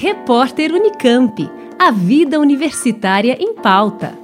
Repórter Unicamp. A vida universitária em pauta.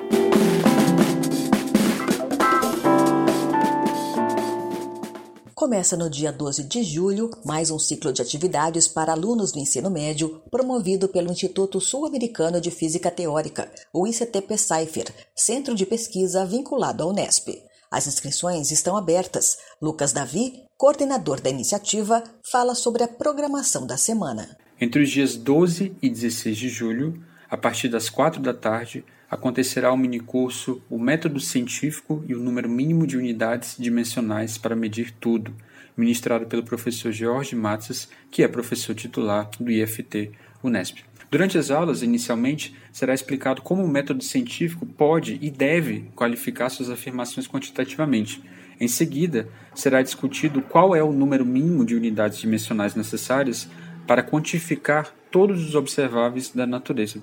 Começa no dia 12 de julho mais um ciclo de atividades para alunos do ensino médio promovido pelo Instituto Sul-Americano de Física Teórica, o ICTP Cypher, centro de pesquisa vinculado à Unesp. As inscrições estão abertas. Lucas Davi, coordenador da iniciativa, fala sobre a programação da semana. Entre os dias 12 e 16 de julho, a partir das 4 da tarde, acontecerá o minicurso O Método Científico e o Número Mínimo de Unidades Dimensionais para Medir Tudo, ministrado pelo professor Jorge Matzes, que é professor titular do IFT Unesp. Durante as aulas, inicialmente, será explicado como o método científico pode e deve qualificar suas afirmações quantitativamente. Em seguida, será discutido qual é o número mínimo de unidades dimensionais necessárias para quantificar todos os observáveis da natureza.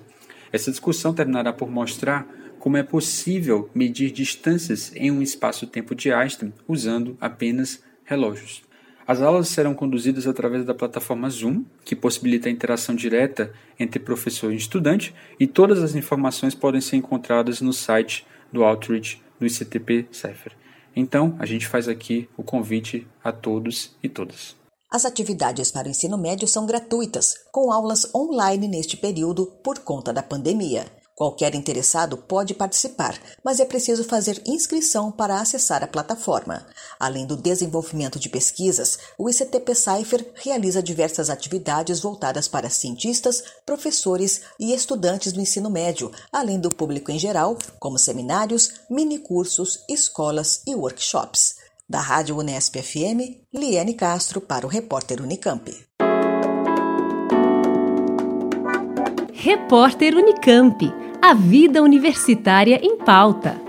Essa discussão terminará por mostrar como é possível medir distâncias em um espaço-tempo de Einstein usando apenas relógios. As aulas serão conduzidas através da plataforma Zoom, que possibilita a interação direta entre professor e estudante, e todas as informações podem ser encontradas no site do Outreach do ICTP Cypher. Então, a gente faz aqui o convite a todos e todas. As atividades para o ensino médio são gratuitas, com aulas online neste período por conta da pandemia. Qualquer interessado pode participar, mas é preciso fazer inscrição para acessar a plataforma. Além do desenvolvimento de pesquisas, o ICTP Cypher realiza diversas atividades voltadas para cientistas, professores e estudantes do ensino médio, além do público em geral, como seminários, minicursos, escolas e workshops. Da Rádio Unesp FM, Liane Castro para o repórter Unicamp. Repórter Unicamp. A vida universitária em pauta.